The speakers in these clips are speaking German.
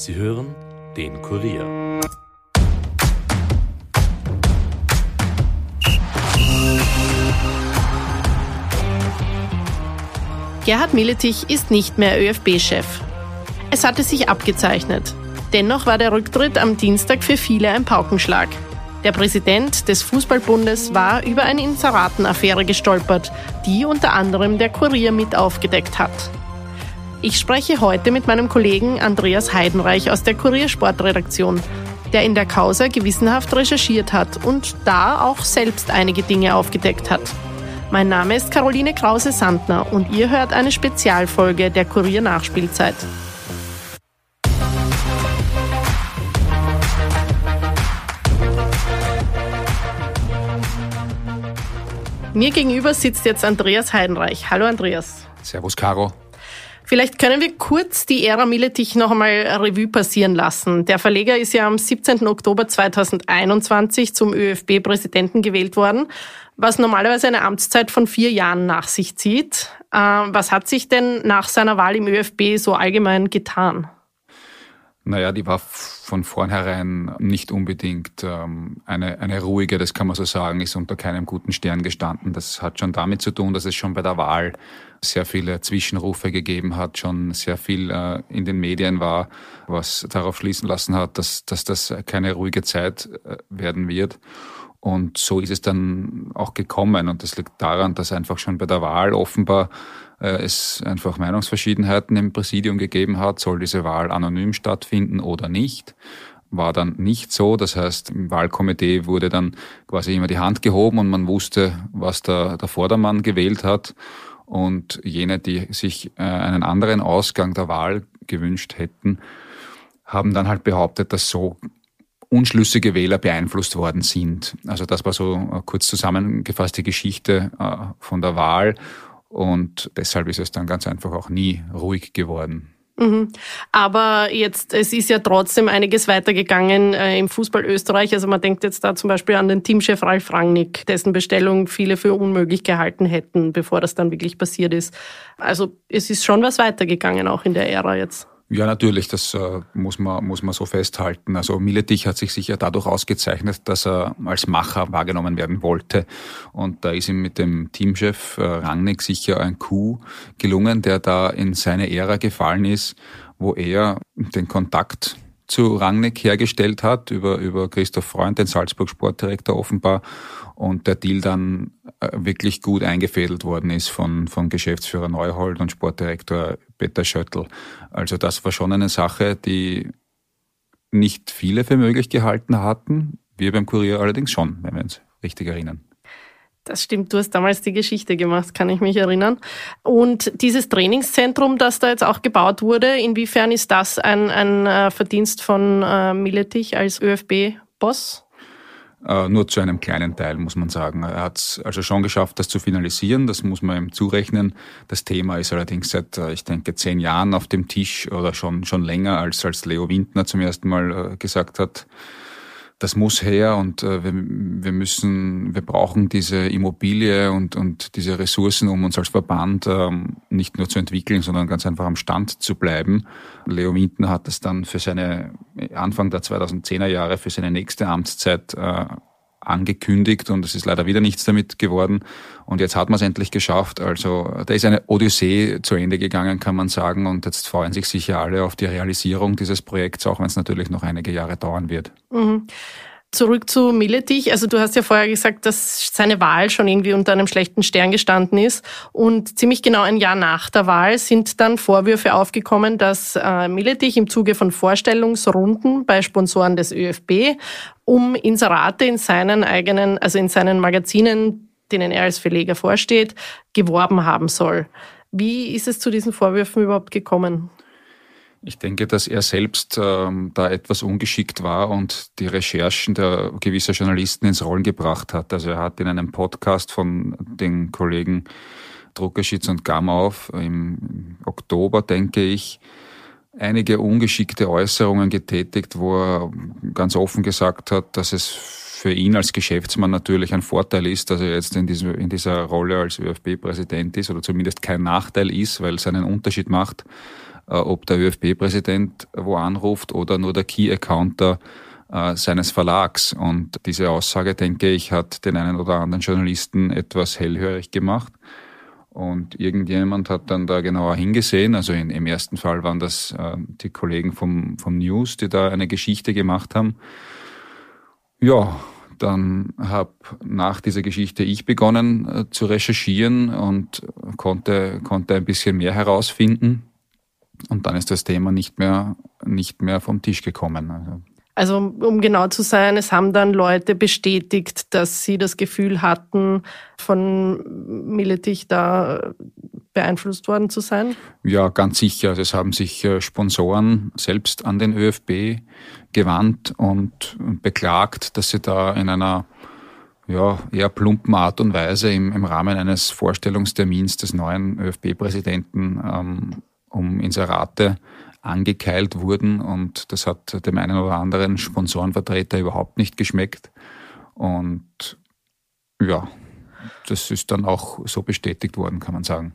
Sie hören den Kurier. Gerhard Miletich ist nicht mehr ÖFB-Chef. Es hatte sich abgezeichnet. Dennoch war der Rücktritt am Dienstag für viele ein Paukenschlag. Der Präsident des Fußballbundes war über eine Inseratenaffäre gestolpert, die unter anderem der Kurier mit aufgedeckt hat. Ich spreche heute mit meinem Kollegen Andreas Heidenreich aus der Kuriersportredaktion, der in der Causa gewissenhaft recherchiert hat und da auch selbst einige Dinge aufgedeckt hat. Mein Name ist Caroline Krause-Sandner und ihr hört eine Spezialfolge der Kurier Nachspielzeit. Mir gegenüber sitzt jetzt Andreas Heidenreich. Hallo Andreas. Servus Caro. Vielleicht können wir kurz die Ära Miletich noch einmal Revue passieren lassen. Der Verleger ist ja am 17. Oktober 2021 zum ÖFB-Präsidenten gewählt worden, was normalerweise eine Amtszeit von vier Jahren nach sich zieht. Äh, was hat sich denn nach seiner Wahl im ÖFB so allgemein getan? Naja, die war von vornherein nicht unbedingt ähm, eine, eine ruhige, das kann man so sagen, ist unter keinem guten Stern gestanden. Das hat schon damit zu tun, dass es schon bei der Wahl sehr viele Zwischenrufe gegeben hat, schon sehr viel äh, in den Medien war, was darauf schließen lassen hat, dass, dass das keine ruhige Zeit äh, werden wird. Und so ist es dann auch gekommen. Und das liegt daran, dass einfach schon bei der Wahl offenbar äh, es einfach Meinungsverschiedenheiten im Präsidium gegeben hat. Soll diese Wahl anonym stattfinden oder nicht? War dann nicht so. Das heißt, im Wahlkomitee wurde dann quasi immer die Hand gehoben und man wusste, was der, der Vordermann gewählt hat. Und jene, die sich äh, einen anderen Ausgang der Wahl gewünscht hätten, haben dann halt behauptet, dass so unschlüssige Wähler beeinflusst worden sind. Also das war so äh, kurz zusammengefasst die Geschichte äh, von der Wahl und deshalb ist es dann ganz einfach auch nie ruhig geworden. Mhm. Aber jetzt, es ist ja trotzdem einiges weitergegangen äh, im Fußball Österreich. Also man denkt jetzt da zum Beispiel an den Teamchef Ralf Rangnick, dessen Bestellung viele für unmöglich gehalten hätten, bevor das dann wirklich passiert ist. Also es ist schon was weitergegangen auch in der Ära jetzt. Ja, natürlich, das äh, muss, man, muss man so festhalten. Also Miletich hat sich sicher dadurch ausgezeichnet, dass er als Macher wahrgenommen werden wollte. Und da ist ihm mit dem Teamchef äh, Rangnick sicher ein Coup gelungen, der da in seine Ära gefallen ist, wo er den Kontakt zu Rangnick hergestellt hat, über, über Christoph Freund, den Salzburg Sportdirektor offenbar, und der Deal dann äh, wirklich gut eingefädelt worden ist von, von Geschäftsführer Neuhold und Sportdirektor Peter Schöttl. Also das war schon eine Sache, die nicht viele für möglich gehalten hatten. Wir beim Kurier allerdings schon, wenn wir uns richtig erinnern. Das stimmt, du hast damals die Geschichte gemacht, kann ich mich erinnern. Und dieses Trainingszentrum, das da jetzt auch gebaut wurde, inwiefern ist das ein, ein äh, Verdienst von äh, Miletich als ÖFB-Boss? Äh, nur zu einem kleinen Teil, muss man sagen. Er hat es also schon geschafft, das zu finalisieren. Das muss man ihm zurechnen. Das Thema ist allerdings seit, äh, ich denke, zehn Jahren auf dem Tisch oder schon, schon länger, als, als Leo Windner zum ersten Mal äh, gesagt hat, das muss her und äh, wir, wir müssen, wir brauchen diese Immobilie und, und diese Ressourcen, um uns als Verband ähm, nicht nur zu entwickeln, sondern ganz einfach am Stand zu bleiben. Leo Windner hat das dann für seine Anfang der 2010er Jahre für seine nächste Amtszeit äh, angekündigt und es ist leider wieder nichts damit geworden. Und jetzt hat man es endlich geschafft. Also da ist eine Odyssee zu Ende gegangen, kann man sagen. Und jetzt freuen sich sicher alle auf die Realisierung dieses Projekts, auch wenn es natürlich noch einige Jahre dauern wird. Mhm. Zurück zu Miletich. Also du hast ja vorher gesagt, dass seine Wahl schon irgendwie unter einem schlechten Stern gestanden ist. Und ziemlich genau ein Jahr nach der Wahl sind dann Vorwürfe aufgekommen, dass äh, Miletich im Zuge von Vorstellungsrunden bei Sponsoren des ÖFB um Inserate in seinen eigenen, also in seinen Magazinen, denen er als Verleger vorsteht, geworben haben soll. Wie ist es zu diesen Vorwürfen überhaupt gekommen? Ich denke, dass er selbst ähm, da etwas ungeschickt war und die Recherchen der gewisser Journalisten ins Rollen gebracht hat. Also er hat in einem Podcast von den Kollegen Druckerschitz und Gamauf im Oktober, denke ich, einige ungeschickte Äußerungen getätigt, wo er ganz offen gesagt hat, dass es für ihn als Geschäftsmann natürlich ein Vorteil ist, dass er jetzt in, diesem, in dieser Rolle als ÖFB-Präsident ist oder zumindest kein Nachteil ist, weil es einen Unterschied macht, ob der ÖFB-Präsident wo anruft oder nur der Key-Accounter äh, seines Verlags. Und diese Aussage, denke ich, hat den einen oder anderen Journalisten etwas hellhörig gemacht. Und irgendjemand hat dann da genauer hingesehen. Also in, im ersten Fall waren das äh, die Kollegen vom, vom News, die da eine Geschichte gemacht haben. Ja, dann habe nach dieser Geschichte ich begonnen äh, zu recherchieren und konnte, konnte ein bisschen mehr herausfinden. Und dann ist das Thema nicht mehr, nicht mehr vom Tisch gekommen. Also also um genau zu sein, es haben dann Leute bestätigt, dass sie das Gefühl hatten, von Milletich da beeinflusst worden zu sein? Ja, ganz sicher. Also es haben sich äh, Sponsoren selbst an den ÖFB gewandt und beklagt, dass sie da in einer ja, eher plumpen Art und Weise im, im Rahmen eines Vorstellungstermins des neuen ÖFB-Präsidenten ähm, um Inserate angekeilt wurden und das hat dem einen oder anderen Sponsorenvertreter überhaupt nicht geschmeckt. Und ja, das ist dann auch so bestätigt worden, kann man sagen.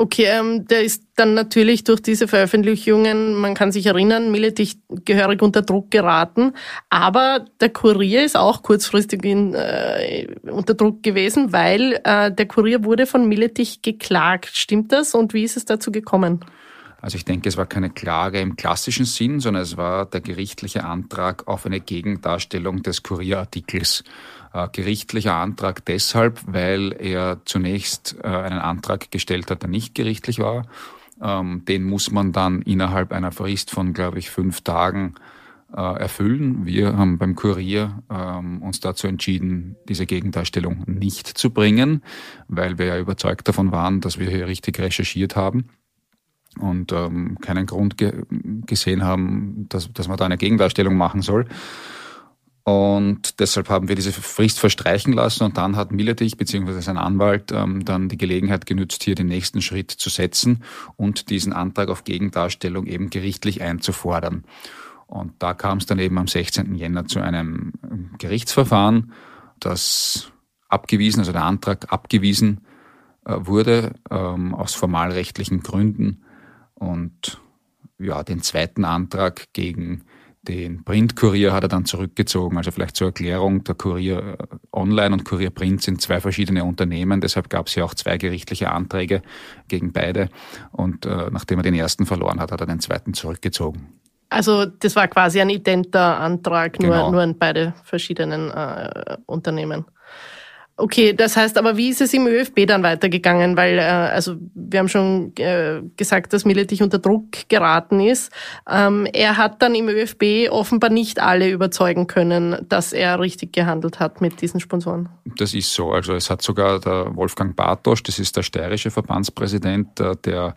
Okay, ähm, der ist dann natürlich durch diese Veröffentlichungen, man kann sich erinnern, Milletich gehörig unter Druck geraten. Aber der Kurier ist auch kurzfristig in, äh, unter Druck gewesen, weil äh, der Kurier wurde von Milletich geklagt. Stimmt das? Und wie ist es dazu gekommen? Also ich denke, es war keine Klage im klassischen Sinn, sondern es war der gerichtliche Antrag auf eine Gegendarstellung des Kurierartikels. Äh, gerichtlicher Antrag deshalb, weil er zunächst äh, einen Antrag gestellt hat, der nicht gerichtlich war. Ähm, den muss man dann innerhalb einer Frist von, glaube ich, fünf Tagen äh, erfüllen. Wir haben beim Kurier ähm, uns dazu entschieden, diese Gegendarstellung nicht zu bringen, weil wir ja überzeugt davon waren, dass wir hier richtig recherchiert haben und ähm, keinen Grund ge gesehen haben, dass, dass man da eine Gegendarstellung machen soll. Und deshalb haben wir diese Frist verstreichen lassen und dann hat Miletich bzw. sein Anwalt ähm, dann die Gelegenheit genützt, hier den nächsten Schritt zu setzen und diesen Antrag auf Gegendarstellung eben gerichtlich einzufordern. Und da kam es dann eben am 16. Jänner zu einem Gerichtsverfahren, das abgewiesen, also der Antrag abgewiesen äh, wurde ähm, aus formalrechtlichen Gründen und ja, den zweiten Antrag gegen den Printkurier hat er dann zurückgezogen. Also vielleicht zur Erklärung, der Kurier äh, Online und Kurier Print sind zwei verschiedene Unternehmen. Deshalb gab es ja auch zwei gerichtliche Anträge gegen beide. Und äh, nachdem er den ersten verloren hat, hat er den zweiten zurückgezogen. Also das war quasi ein identer Antrag, nur, genau. nur in beide verschiedenen äh, Unternehmen. Okay, das heißt aber, wie ist es im ÖFB dann weitergegangen? Weil, äh, also wir haben schon äh, gesagt, dass Milletich unter Druck geraten ist. Ähm, er hat dann im ÖFB offenbar nicht alle überzeugen können, dass er richtig gehandelt hat mit diesen Sponsoren. Das ist so. Also es hat sogar der Wolfgang Bartosch, das ist der steirische Verbandspräsident, äh, der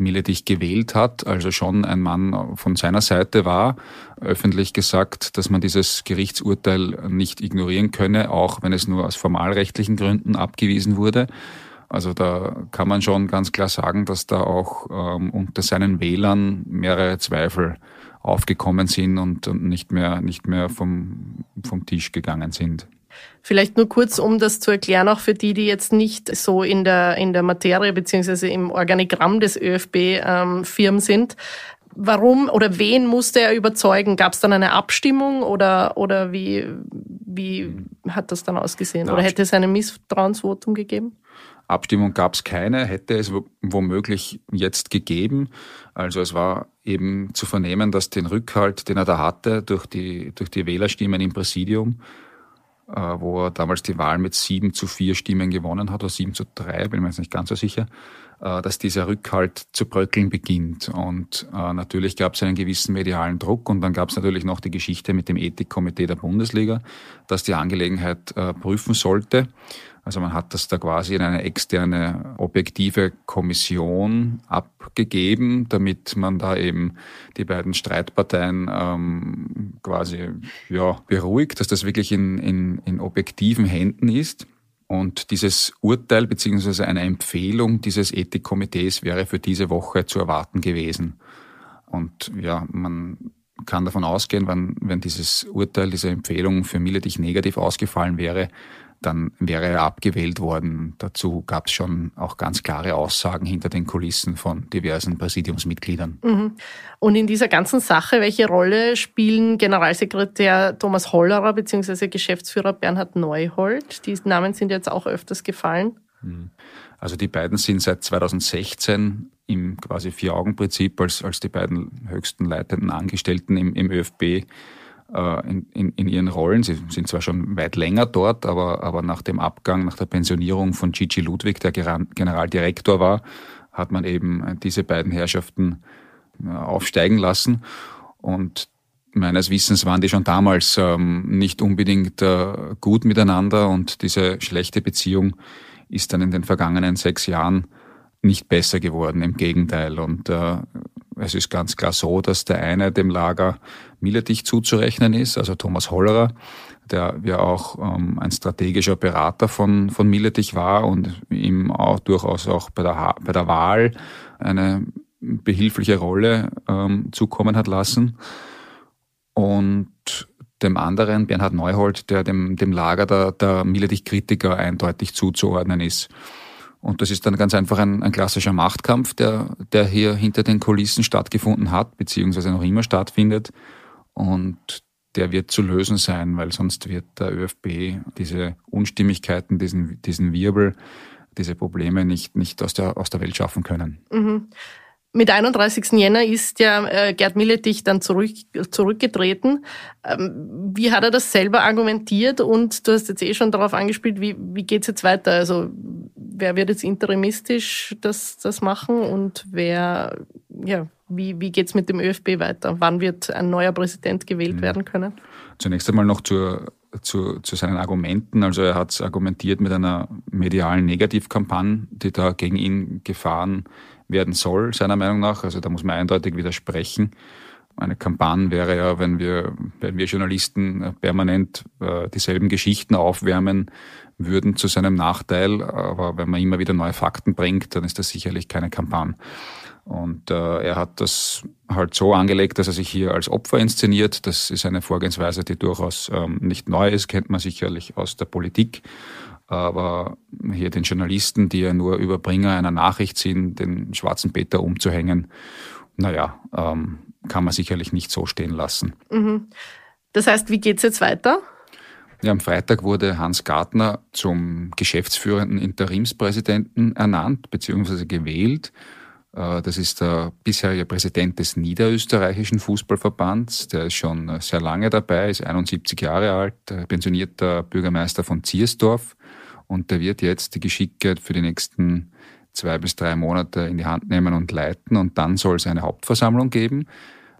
Miletich gewählt hat, also schon ein Mann von seiner Seite war, öffentlich gesagt, dass man dieses Gerichtsurteil nicht ignorieren könne, auch wenn es nur aus formalrechtlichen Gründen abgewiesen wurde. Also da kann man schon ganz klar sagen, dass da auch ähm, unter seinen Wählern mehrere Zweifel aufgekommen sind und, und nicht mehr, nicht mehr vom, vom Tisch gegangen sind. Vielleicht nur kurz, um das zu erklären, auch für die, die jetzt nicht so in der, in der Materie beziehungsweise im Organigramm des ÖFB ähm, Firmen sind. Warum oder wen musste er überzeugen? Gab es dann eine Abstimmung oder, oder wie, wie hat das dann ausgesehen? Oder hätte es ein Misstrauensvotum gegeben? Abstimmung gab es keine, hätte es womöglich jetzt gegeben. Also es war eben zu vernehmen, dass den Rückhalt, den er da hatte, durch die, durch die Wählerstimmen im Präsidium, wo er damals die Wahl mit sieben zu vier Stimmen gewonnen hat, oder sieben zu drei, bin mir jetzt nicht ganz so sicher, äh, dass dieser Rückhalt zu bröckeln beginnt. Und äh, natürlich gab es einen gewissen medialen Druck und dann gab es natürlich noch die Geschichte mit dem Ethikkomitee der Bundesliga, das die Angelegenheit prüfen sollte. Also man hat das da quasi in eine externe objektive Kommission abgegeben, damit man da eben die beiden Streitparteien ähm, quasi ja, beruhigt, dass das wirklich in, in, in objektiven Händen ist. Und dieses Urteil beziehungsweise eine Empfehlung dieses Ethikkomitees wäre für diese Woche zu erwarten gewesen. Und ja, man kann davon ausgehen, wenn, wenn dieses Urteil, diese Empfehlung für Miletich negativ ausgefallen wäre, dann wäre er abgewählt worden. Dazu gab es schon auch ganz klare Aussagen hinter den Kulissen von diversen Präsidiumsmitgliedern. Mhm. Und in dieser ganzen Sache, welche Rolle spielen Generalsekretär Thomas Hollerer bzw. Geschäftsführer Bernhard Neuhold? Die Namen sind jetzt auch öfters gefallen. Mhm. Also die beiden sind seit 2016 im quasi Vier-Augen-Prinzip als, als die beiden höchsten leitenden Angestellten im, im ÖFB in, in, in ihren Rollen. Sie sind zwar schon weit länger dort, aber, aber nach dem Abgang, nach der Pensionierung von Gigi Ludwig, der Generaldirektor war, hat man eben diese beiden Herrschaften äh, aufsteigen lassen. Und meines Wissens waren die schon damals ähm, nicht unbedingt äh, gut miteinander und diese schlechte Beziehung ist dann in den vergangenen sechs Jahren nicht besser geworden, im Gegenteil. Und äh, es ist ganz klar so, dass der eine dem Lager Miletich zuzurechnen ist, also Thomas Hollerer, der ja auch ähm, ein strategischer Berater von, von Miletich war und ihm auch durchaus auch bei der, bei der Wahl eine behilfliche Rolle ähm, zukommen hat lassen. Und dem anderen, Bernhard Neuhold, der dem, dem Lager der, der Miletich-Kritiker eindeutig zuzuordnen ist. Und das ist dann ganz einfach ein, ein klassischer Machtkampf, der, der hier hinter den Kulissen stattgefunden hat, beziehungsweise noch immer stattfindet. Und der wird zu lösen sein, weil sonst wird der ÖFB diese Unstimmigkeiten, diesen, diesen Wirbel, diese Probleme nicht, nicht aus, der, aus der Welt schaffen können. Mhm. Mit 31. Jänner ist ja äh, Gerd Milletich dann zurück, zurückgetreten. Ähm, wie hat er das selber argumentiert? Und du hast jetzt eh schon darauf angespielt, wie, wie geht's jetzt weiter? Also wer wird jetzt interimistisch das, das machen und wer, ja, wie, wie geht's mit dem ÖFB weiter? Wann wird ein neuer Präsident gewählt mhm. werden können? Zunächst einmal noch zur, zu, zu seinen Argumenten. Also er hat argumentiert mit einer medialen Negativkampagne, die da gegen ihn gefahren werden soll, seiner Meinung nach. Also da muss man eindeutig widersprechen. Eine Kampagne wäre ja, wenn wir, wenn wir Journalisten permanent äh, dieselben Geschichten aufwärmen würden zu seinem Nachteil. Aber wenn man immer wieder neue Fakten bringt, dann ist das sicherlich keine Kampagne. Und äh, er hat das halt so angelegt, dass er sich hier als Opfer inszeniert. Das ist eine Vorgehensweise, die durchaus ähm, nicht neu ist, kennt man sicherlich aus der Politik aber hier den Journalisten, die ja nur Überbringer einer Nachricht sind, den schwarzen Peter umzuhängen, naja, ähm, kann man sicherlich nicht so stehen lassen. Mhm. Das heißt, wie geht's jetzt weiter? Ja, am Freitag wurde Hans Gartner zum geschäftsführenden Interimspräsidenten ernannt bzw. gewählt. Äh, das ist der bisherige Präsident des Niederösterreichischen Fußballverbands. Der ist schon sehr lange dabei, ist 71 Jahre alt, pensionierter Bürgermeister von Ziersdorf und der wird jetzt die Geschicke für die nächsten zwei bis drei Monate in die Hand nehmen und leiten und dann soll es eine Hauptversammlung geben.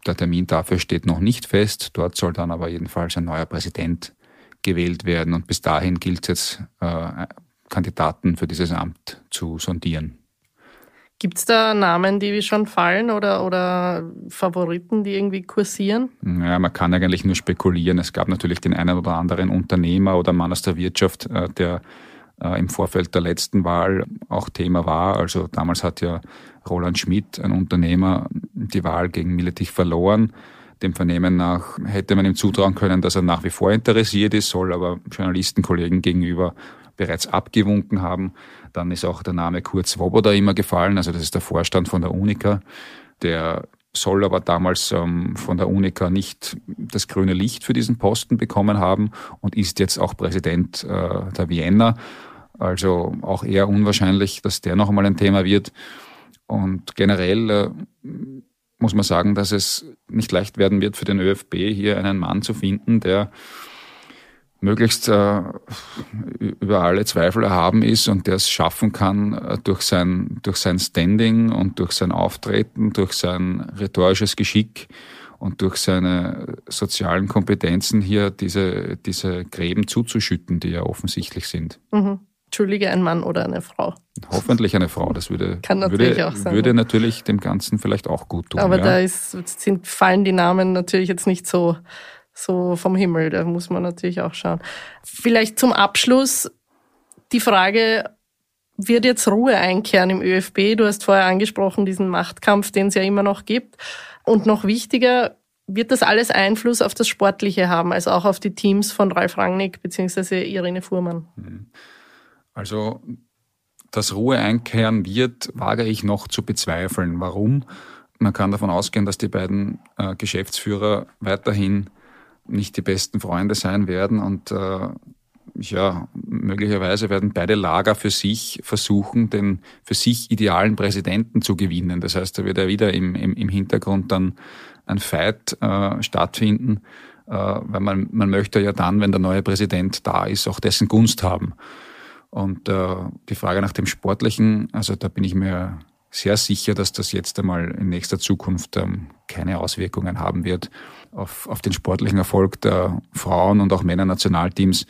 Der Termin dafür steht noch nicht fest. Dort soll dann aber jedenfalls ein neuer Präsident gewählt werden und bis dahin gilt es jetzt, äh, Kandidaten für dieses Amt zu sondieren. Gibt es da Namen, die schon fallen oder, oder Favoriten, die irgendwie kursieren? Ja, man kann eigentlich nur spekulieren. Es gab natürlich den einen oder anderen Unternehmer oder Mann aus der Wirtschaft, äh, der äh, im Vorfeld der letzten Wahl auch Thema war. Also damals hat ja Roland Schmidt, ein Unternehmer, die Wahl gegen Milletich verloren. Dem Vernehmen nach hätte man ihm zutrauen können, dass er nach wie vor interessiert ist, soll aber Journalistenkollegen gegenüber bereits abgewunken haben. Dann ist auch der Name Kurt Swoboda immer gefallen, also das ist der Vorstand von der Unica, der soll aber damals ähm, von der Unica nicht das grüne Licht für diesen Posten bekommen haben und ist jetzt auch Präsident äh, der Vienna. Also auch eher unwahrscheinlich, dass der noch einmal ein Thema wird. Und generell äh, muss man sagen, dass es nicht leicht werden wird für den ÖFB, hier einen Mann zu finden, der möglichst äh, über alle Zweifel erhaben ist und der es schaffen kann, äh, durch sein, durch sein Standing und durch sein Auftreten, durch sein rhetorisches Geschick und durch seine sozialen Kompetenzen hier diese, diese Gräben zuzuschütten, die ja offensichtlich sind. Mhm. Entschuldige, ein Mann oder eine Frau? Hoffentlich eine Frau. Das würde, Kann natürlich würde, auch sein. würde natürlich dem Ganzen vielleicht auch gut tun. Aber ja. da ist, sind, fallen die Namen natürlich jetzt nicht so, so vom Himmel. Da muss man natürlich auch schauen. Vielleicht zum Abschluss die Frage, wird jetzt Ruhe einkehren im ÖFB? Du hast vorher angesprochen, diesen Machtkampf, den es ja immer noch gibt. Und noch wichtiger, wird das alles Einfluss auf das Sportliche haben, also auch auf die Teams von Ralf Rangnick bzw. Irene Fuhrmann? Mhm. Also, dass Ruhe einkehren wird, wage ich noch zu bezweifeln. Warum? Man kann davon ausgehen, dass die beiden äh, Geschäftsführer weiterhin nicht die besten Freunde sein werden und äh, ja, möglicherweise werden beide Lager für sich versuchen, den für sich idealen Präsidenten zu gewinnen. Das heißt, da wird ja wieder im, im, im Hintergrund dann ein Fight äh, stattfinden, äh, weil man, man möchte ja dann, wenn der neue Präsident da ist, auch dessen Gunst haben. Und äh, die Frage nach dem Sportlichen, also da bin ich mir sehr sicher, dass das jetzt einmal in nächster Zukunft ähm, keine Auswirkungen haben wird auf, auf den sportlichen Erfolg der Frauen und auch Männer-Nationalteams.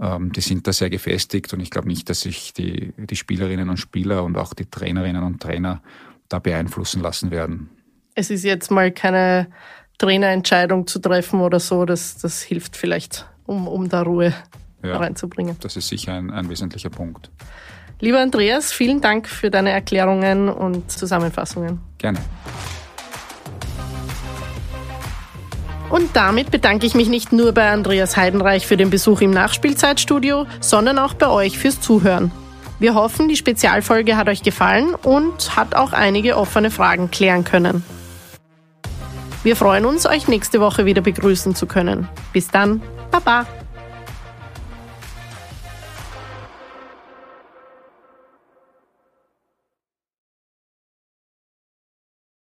Ähm, die sind da sehr gefestigt und ich glaube nicht, dass sich die, die Spielerinnen und Spieler und auch die Trainerinnen und Trainer da beeinflussen lassen werden. Es ist jetzt mal keine Trainerentscheidung zu treffen oder so, das, das hilft vielleicht, um, um da Ruhe ja, reinzubringen. Das ist sicher ein, ein wesentlicher Punkt. Lieber Andreas, vielen Dank für deine Erklärungen und Zusammenfassungen. Gerne. Und damit bedanke ich mich nicht nur bei Andreas Heidenreich für den Besuch im Nachspielzeitstudio, sondern auch bei euch fürs Zuhören. Wir hoffen, die Spezialfolge hat euch gefallen und hat auch einige offene Fragen klären können. Wir freuen uns, euch nächste Woche wieder begrüßen zu können. Bis dann, Baba!